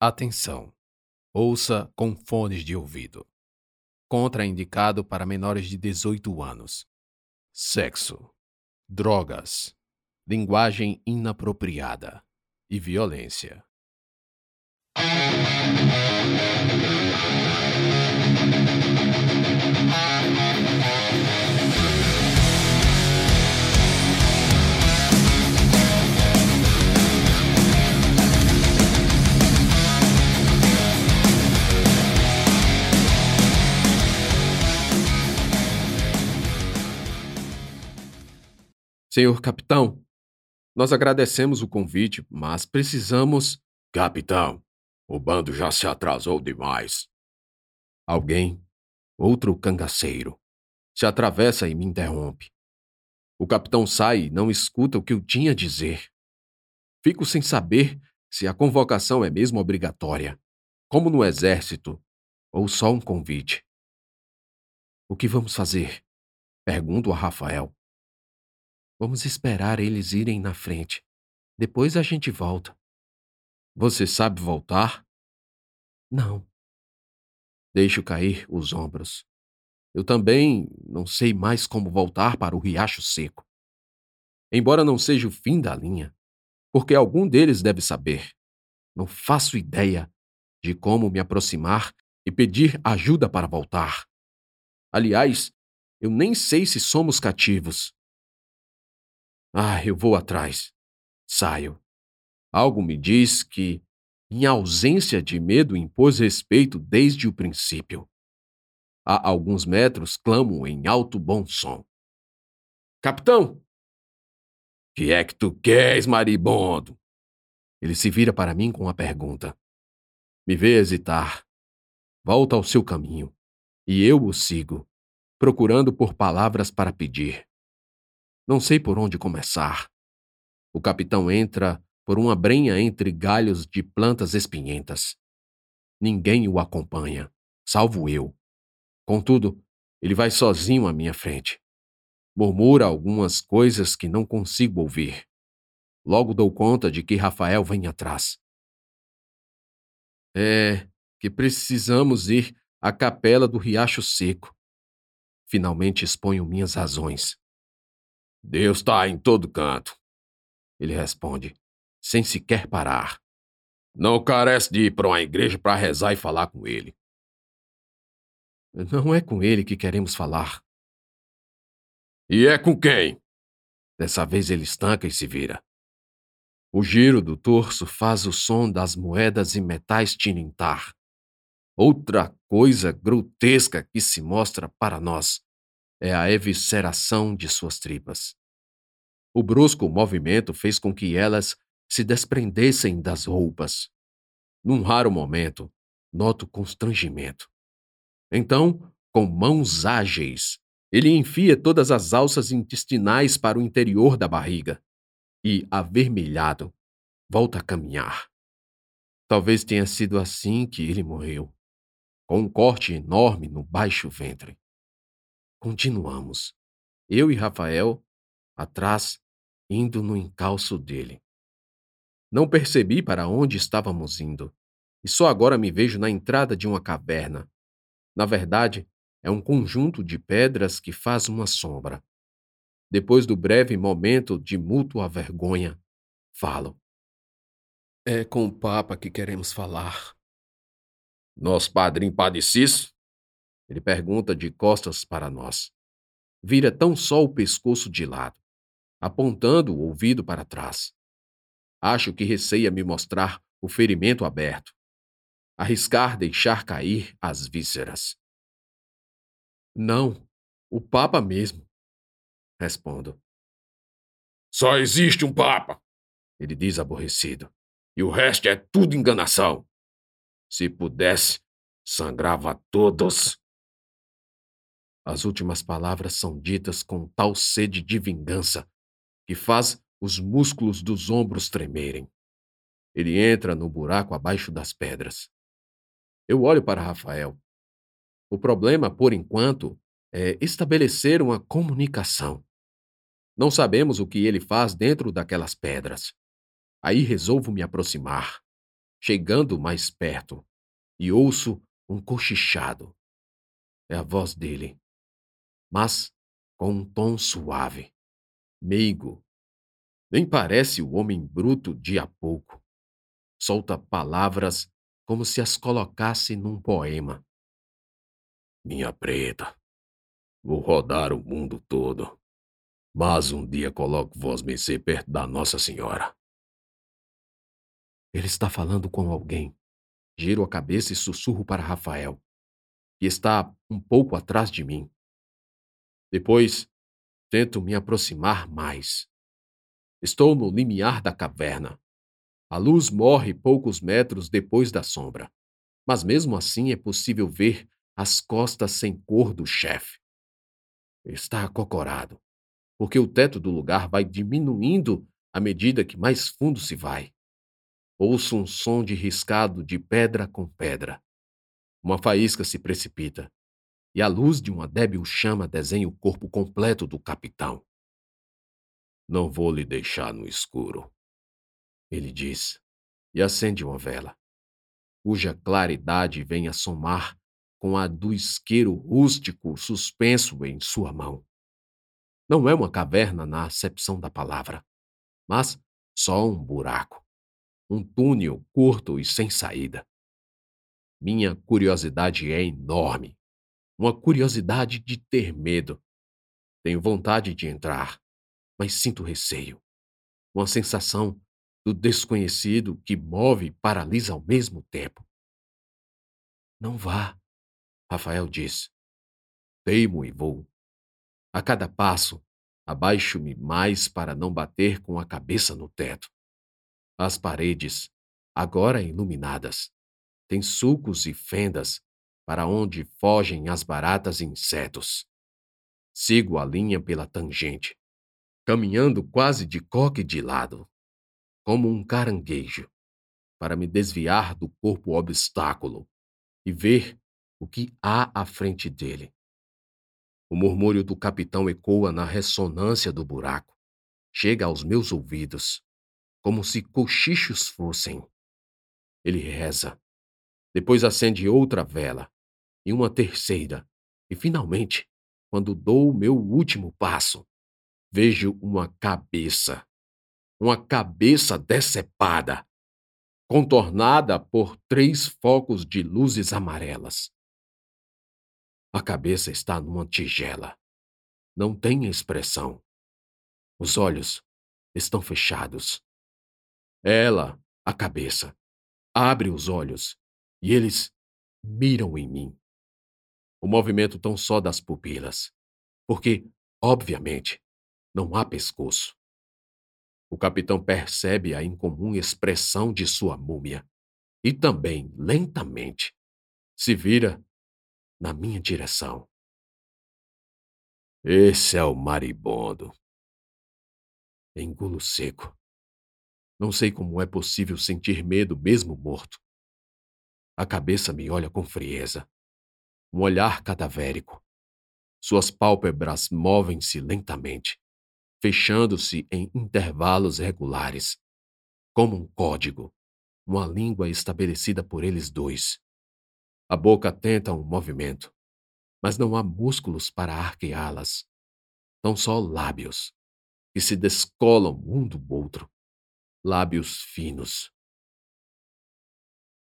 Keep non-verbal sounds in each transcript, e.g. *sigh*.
Atenção! Ouça com fones de ouvido. Contraindicado para menores de 18 anos. Sexo, drogas, linguagem inapropriada e violência. Senhor capitão, nós agradecemos o convite, mas precisamos. Capitão, o bando já se atrasou demais. Alguém, outro cangaceiro, se atravessa e me interrompe. O capitão sai e não escuta o que eu tinha a dizer. Fico sem saber se a convocação é mesmo obrigatória, como no exército, ou só um convite. O que vamos fazer? Pergunto a Rafael. Vamos esperar eles irem na frente. Depois a gente volta. Você sabe voltar? Não. Deixo cair os ombros. Eu também não sei mais como voltar para o riacho seco. Embora não seja o fim da linha, porque algum deles deve saber. Não faço ideia de como me aproximar e pedir ajuda para voltar. Aliás, eu nem sei se somos cativos. Ah, eu vou atrás. Saio. Algo me diz que minha ausência de medo impôs respeito desde o princípio. A alguns metros clamo em alto bom som. Capitão! Que é que tu queres, maribondo? Ele se vira para mim com a pergunta. Me vê hesitar. Volta ao seu caminho. E eu o sigo, procurando por palavras para pedir. Não sei por onde começar. O capitão entra por uma brenha entre galhos de plantas espinhentas. Ninguém o acompanha, salvo eu. Contudo, ele vai sozinho à minha frente. Murmura algumas coisas que não consigo ouvir. Logo dou conta de que Rafael vem atrás. É que precisamos ir à capela do Riacho Seco. Finalmente exponho minhas razões. Deus está em todo canto. Ele responde, sem sequer parar. Não carece de ir para uma igreja para rezar e falar com ele. Não é com ele que queremos falar. E é com quem? Dessa vez ele estanca e se vira. O giro do torso faz o som das moedas e metais tinintar. Outra coisa grotesca que se mostra para nós é a evisceração de suas tripas. O brusco movimento fez com que elas se desprendessem das roupas. Num raro momento, noto constrangimento. Então, com mãos ágeis, ele enfia todas as alças intestinais para o interior da barriga e, avermelhado, volta a caminhar. Talvez tenha sido assim que ele morreu, com um corte enorme no baixo ventre. Continuamos. Eu e Rafael, atrás, indo no encalço dele. Não percebi para onde estávamos indo, e só agora me vejo na entrada de uma caverna. Na verdade, é um conjunto de pedras que faz uma sombra. Depois do breve momento de mútua vergonha, falo. É com o Papa que queremos falar. Nosso padrinho Padre Cício ele pergunta de costas para nós. Vira tão só o pescoço de lado, apontando o ouvido para trás. Acho que receia me mostrar o ferimento aberto. Arriscar deixar cair as vísceras. Não, o Papa mesmo. Respondo. Só existe um Papa, ele diz aborrecido. E o resto é tudo enganação. Se pudesse, sangrava todos. As últimas palavras são ditas com tal sede de vingança que faz os músculos dos ombros tremerem. Ele entra no buraco abaixo das pedras. Eu olho para Rafael. O problema, por enquanto, é estabelecer uma comunicação. Não sabemos o que ele faz dentro daquelas pedras. Aí resolvo me aproximar. chegando mais perto, e ouço um cochichado. É a voz dele, mas com um tom suave, meigo. Nem parece o homem bruto de há pouco. Solta palavras como se as colocasse num poema. Minha preta, vou rodar o mundo todo, mas um dia coloco vós mercê perto da Nossa Senhora. Ele está falando com alguém. Giro a cabeça e sussurro para Rafael, que está um pouco atrás de mim. Depois, tento me aproximar mais. Estou no limiar da caverna. A luz morre poucos metros depois da sombra, mas mesmo assim é possível ver as costas sem cor do chefe. Está acocorado, porque o teto do lugar vai diminuindo à medida que mais fundo se vai. Ouço um som de riscado de pedra com pedra. Uma faísca se precipita, e a luz de uma débil chama desenha o corpo completo do capitão. Não vou lhe deixar no escuro, ele diz, e acende uma vela, cuja claridade vem a somar com a do isqueiro rústico suspenso em sua mão. Não é uma caverna na acepção da palavra, mas só um buraco um túnel curto e sem saída. Minha curiosidade é enorme. Uma curiosidade de ter medo. Tenho vontade de entrar, mas sinto receio. Uma sensação do desconhecido que move e paralisa ao mesmo tempo. Não vá, Rafael diz. Teimo e vou. A cada passo, abaixo-me mais para não bater com a cabeça no teto. As paredes, agora iluminadas, têm sulcos e fendas para onde fogem as baratas e insetos. Sigo a linha pela tangente, caminhando quase de coque de lado, como um caranguejo, para me desviar do corpo obstáculo e ver o que há à frente dele. O murmúrio do capitão ecoa na ressonância do buraco. Chega aos meus ouvidos como se cochichos fossem. Ele reza. Depois acende outra vela, e uma terceira, e finalmente, quando dou o meu último passo, vejo uma cabeça. Uma cabeça decepada, contornada por três focos de luzes amarelas. A cabeça está numa tigela. Não tem expressão. Os olhos estão fechados. Ela, a cabeça, abre os olhos e eles miram em mim. O movimento tão só das pupilas, porque, obviamente, não há pescoço. O capitão percebe a incomum expressão de sua múmia e também, lentamente, se vira na minha direção. Esse é o maribondo. Engulo seco. Não sei como é possível sentir medo mesmo morto. A cabeça me olha com frieza. Um olhar cadavérico. Suas pálpebras movem-se lentamente, fechando-se em intervalos regulares, como um código, uma língua estabelecida por eles dois. A boca tenta um movimento, mas não há músculos para arqueá-las. São só lábios, que se descolam um do outro lábios finos.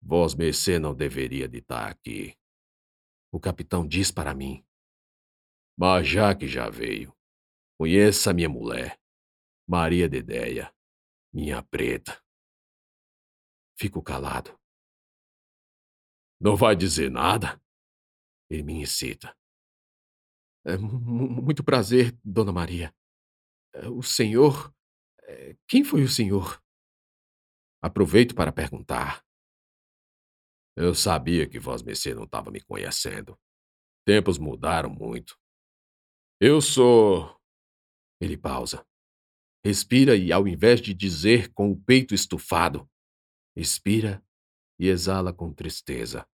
Vós mercê não deveria de estar aqui. O capitão diz para mim. Mas já que já veio, conheça minha mulher, Maria Dedéia, minha preta. Fico calado. Não vai dizer nada? Ele me incita. É, muito prazer, Dona Maria. É, o senhor. É, quem foi o senhor? Aproveito para perguntar. Eu sabia que Vós Mercê não estava me conhecendo. Tempos mudaram muito. Eu sou. Ele pausa. Respira e, ao invés de dizer com o peito estufado, expira e exala com tristeza.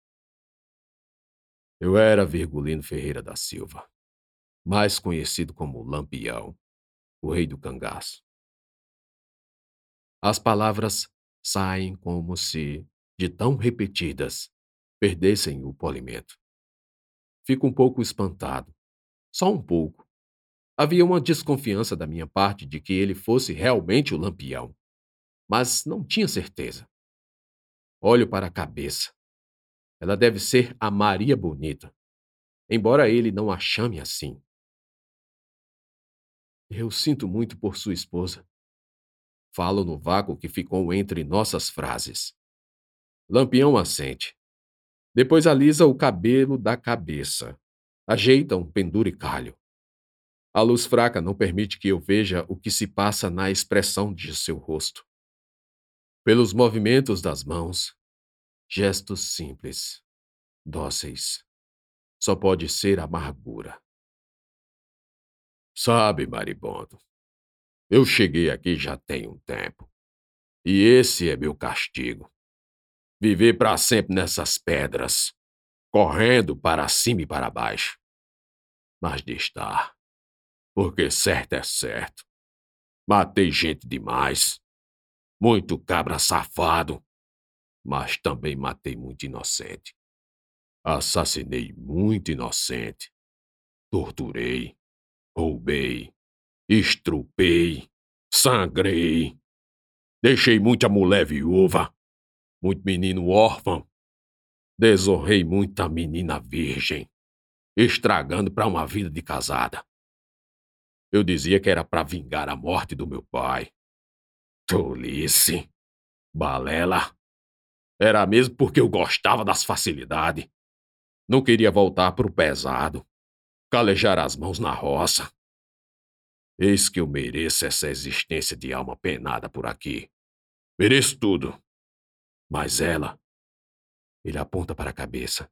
Eu era Virgulino Ferreira da Silva, mais conhecido como Lampião, o rei do cangaço. As palavras saem como se de tão repetidas, perdessem o polimento. Fico um pouco espantado. Só um pouco. Havia uma desconfiança da minha parte de que ele fosse realmente o lampião, mas não tinha certeza. Olho para a cabeça. Ela deve ser a Maria Bonita, embora ele não a chame assim. Eu sinto muito por sua esposa. Falo no vácuo que ficou entre nossas frases. Lampião assente. Depois alisa o cabelo da cabeça. Ajeita um penduricalho. A luz fraca não permite que eu veja o que se passa na expressão de seu rosto. Pelos movimentos das mãos, gestos simples, dóceis. Só pode ser amargura. Sabe, Maribondo, eu cheguei aqui já tem um tempo. E esse é meu castigo. Viver para sempre nessas pedras, correndo para cima e para baixo. Mas de estar. Porque certo é certo. Matei gente demais. Muito cabra safado. Mas também matei muito inocente. Assassinei muito inocente. Torturei Roubei, estrupei, sangrei. Deixei muita mulher viúva, muito menino órfão. Desonrei muita menina virgem, estragando para uma vida de casada. Eu dizia que era para vingar a morte do meu pai. Tolice. Balela. Era mesmo porque eu gostava das facilidades. Não queria voltar pro pesado calejar as mãos na roça. Eis que eu mereço essa existência de alma penada por aqui. Mereço tudo. Mas ela. Ele aponta para a cabeça.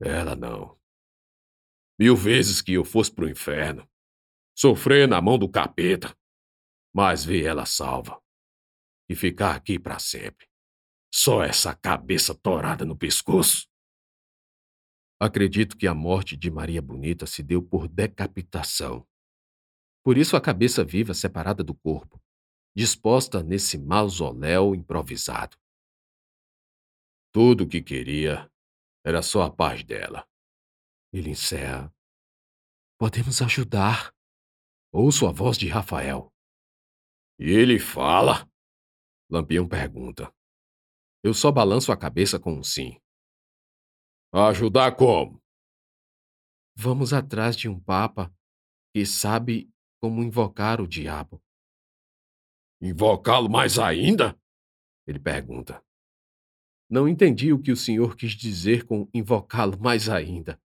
Ela não. Mil vezes que eu fosse pro inferno, sofrer na mão do capeta, mas ver ela salva e ficar aqui para sempre. Só essa cabeça torada no pescoço. Acredito que a morte de Maria Bonita se deu por decapitação. Por isso a cabeça viva separada do corpo, disposta nesse mausoléu improvisado. Tudo o que queria era só a paz dela. Ele encerra. Podemos ajudar. Ouço a voz de Rafael. E ele fala? Lampião pergunta. Eu só balanço a cabeça com um sim. Ajudar como? Vamos atrás de um papa que sabe como invocar o diabo. Invocá-lo mais ainda? Ele pergunta. Não entendi o que o senhor quis dizer com invocá-lo mais ainda.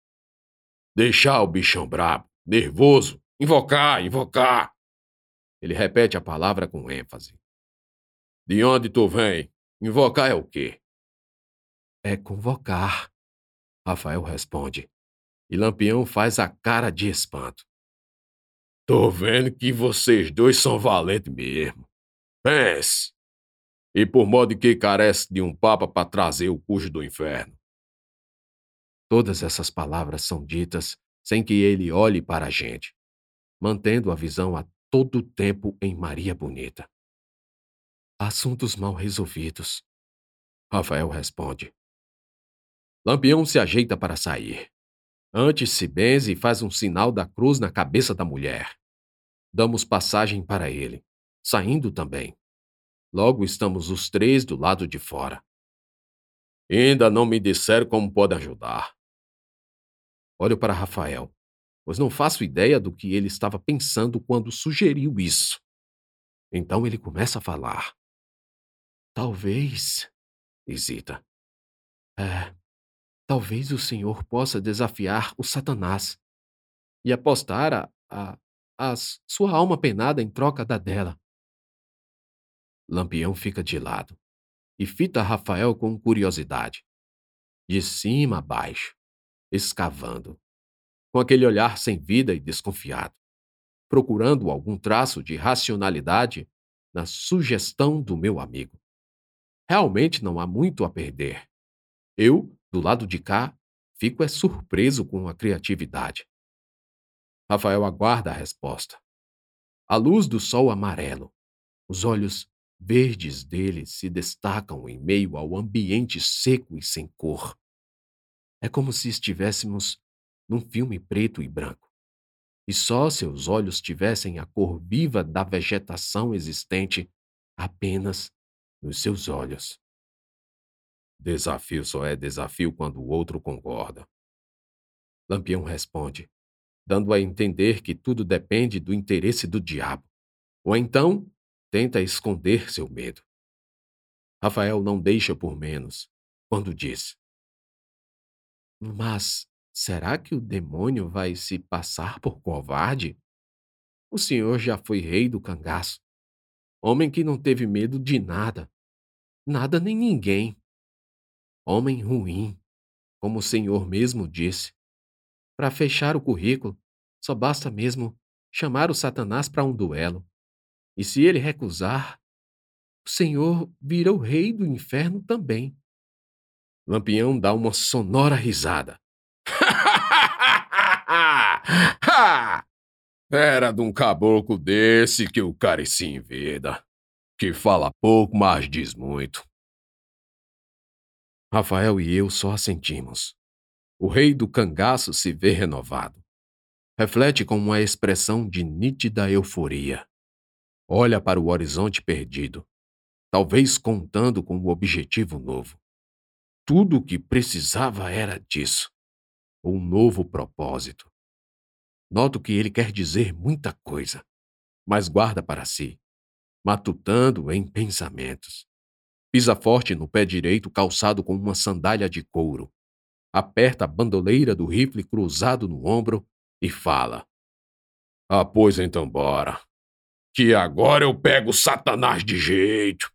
Deixar o bichão brabo, nervoso. Invocar, invocar. Ele repete a palavra com ênfase. De onde tu vem? Invocar é o quê? É convocar. Rafael responde. E Lampião faz a cara de espanto. Tô vendo que vocês dois são valentes mesmo. Pense! E por modo que carece de um papa para trazer o cujo do inferno. Todas essas palavras são ditas sem que ele olhe para a gente, mantendo a visão a todo tempo em Maria Bonita. Assuntos mal resolvidos. Rafael responde. Lampião se ajeita para sair. Antes se benze e faz um sinal da cruz na cabeça da mulher. Damos passagem para ele, saindo também. Logo estamos os três do lado de fora. Ainda não me disseram como pode ajudar. Olho para Rafael, pois não faço ideia do que ele estava pensando quando sugeriu isso. Então ele começa a falar. Talvez. Hesita. É, Talvez o Senhor possa desafiar o Satanás e apostar a, a, a sua alma penada em troca da dela. Lampião fica de lado e fita Rafael com curiosidade, de cima a baixo, escavando, com aquele olhar sem vida e desconfiado, procurando algum traço de racionalidade na sugestão do meu amigo. Realmente não há muito a perder. Eu do lado de cá, fico é surpreso com a criatividade. Rafael aguarda a resposta. A luz do sol amarelo, os olhos verdes dele se destacam em meio ao ambiente seco e sem cor. É como se estivéssemos num filme preto e branco, e só seus olhos tivessem a cor viva da vegetação existente apenas nos seus olhos. Desafio só é desafio quando o outro concorda. Lampião responde, dando a entender que tudo depende do interesse do diabo. Ou então tenta esconder seu medo. Rafael não deixa por menos quando diz: Mas será que o demônio vai se passar por covarde? O senhor já foi rei do cangaço, homem que não teve medo de nada, nada nem ninguém. Homem ruim, como o senhor mesmo disse. Para fechar o currículo, só basta mesmo chamar o Satanás para um duelo. E se ele recusar, o Senhor vira o rei do inferno também. Lampião dá uma sonora risada. *laughs* Era de um caboclo desse que o cara se enveda, que fala pouco, mas diz muito. Rafael e eu só assentimos. O rei do cangaço se vê renovado. Reflete com uma expressão de nítida euforia. Olha para o horizonte perdido, talvez contando com um objetivo novo. Tudo o que precisava era disso. Um novo propósito. Noto que ele quer dizer muita coisa, mas guarda para si, matutando em pensamentos. Pisa forte no pé direito calçado com uma sandália de couro. Aperta a bandoleira do rifle cruzado no ombro e fala: Ah, pois então bora que agora eu pego Satanás de jeito.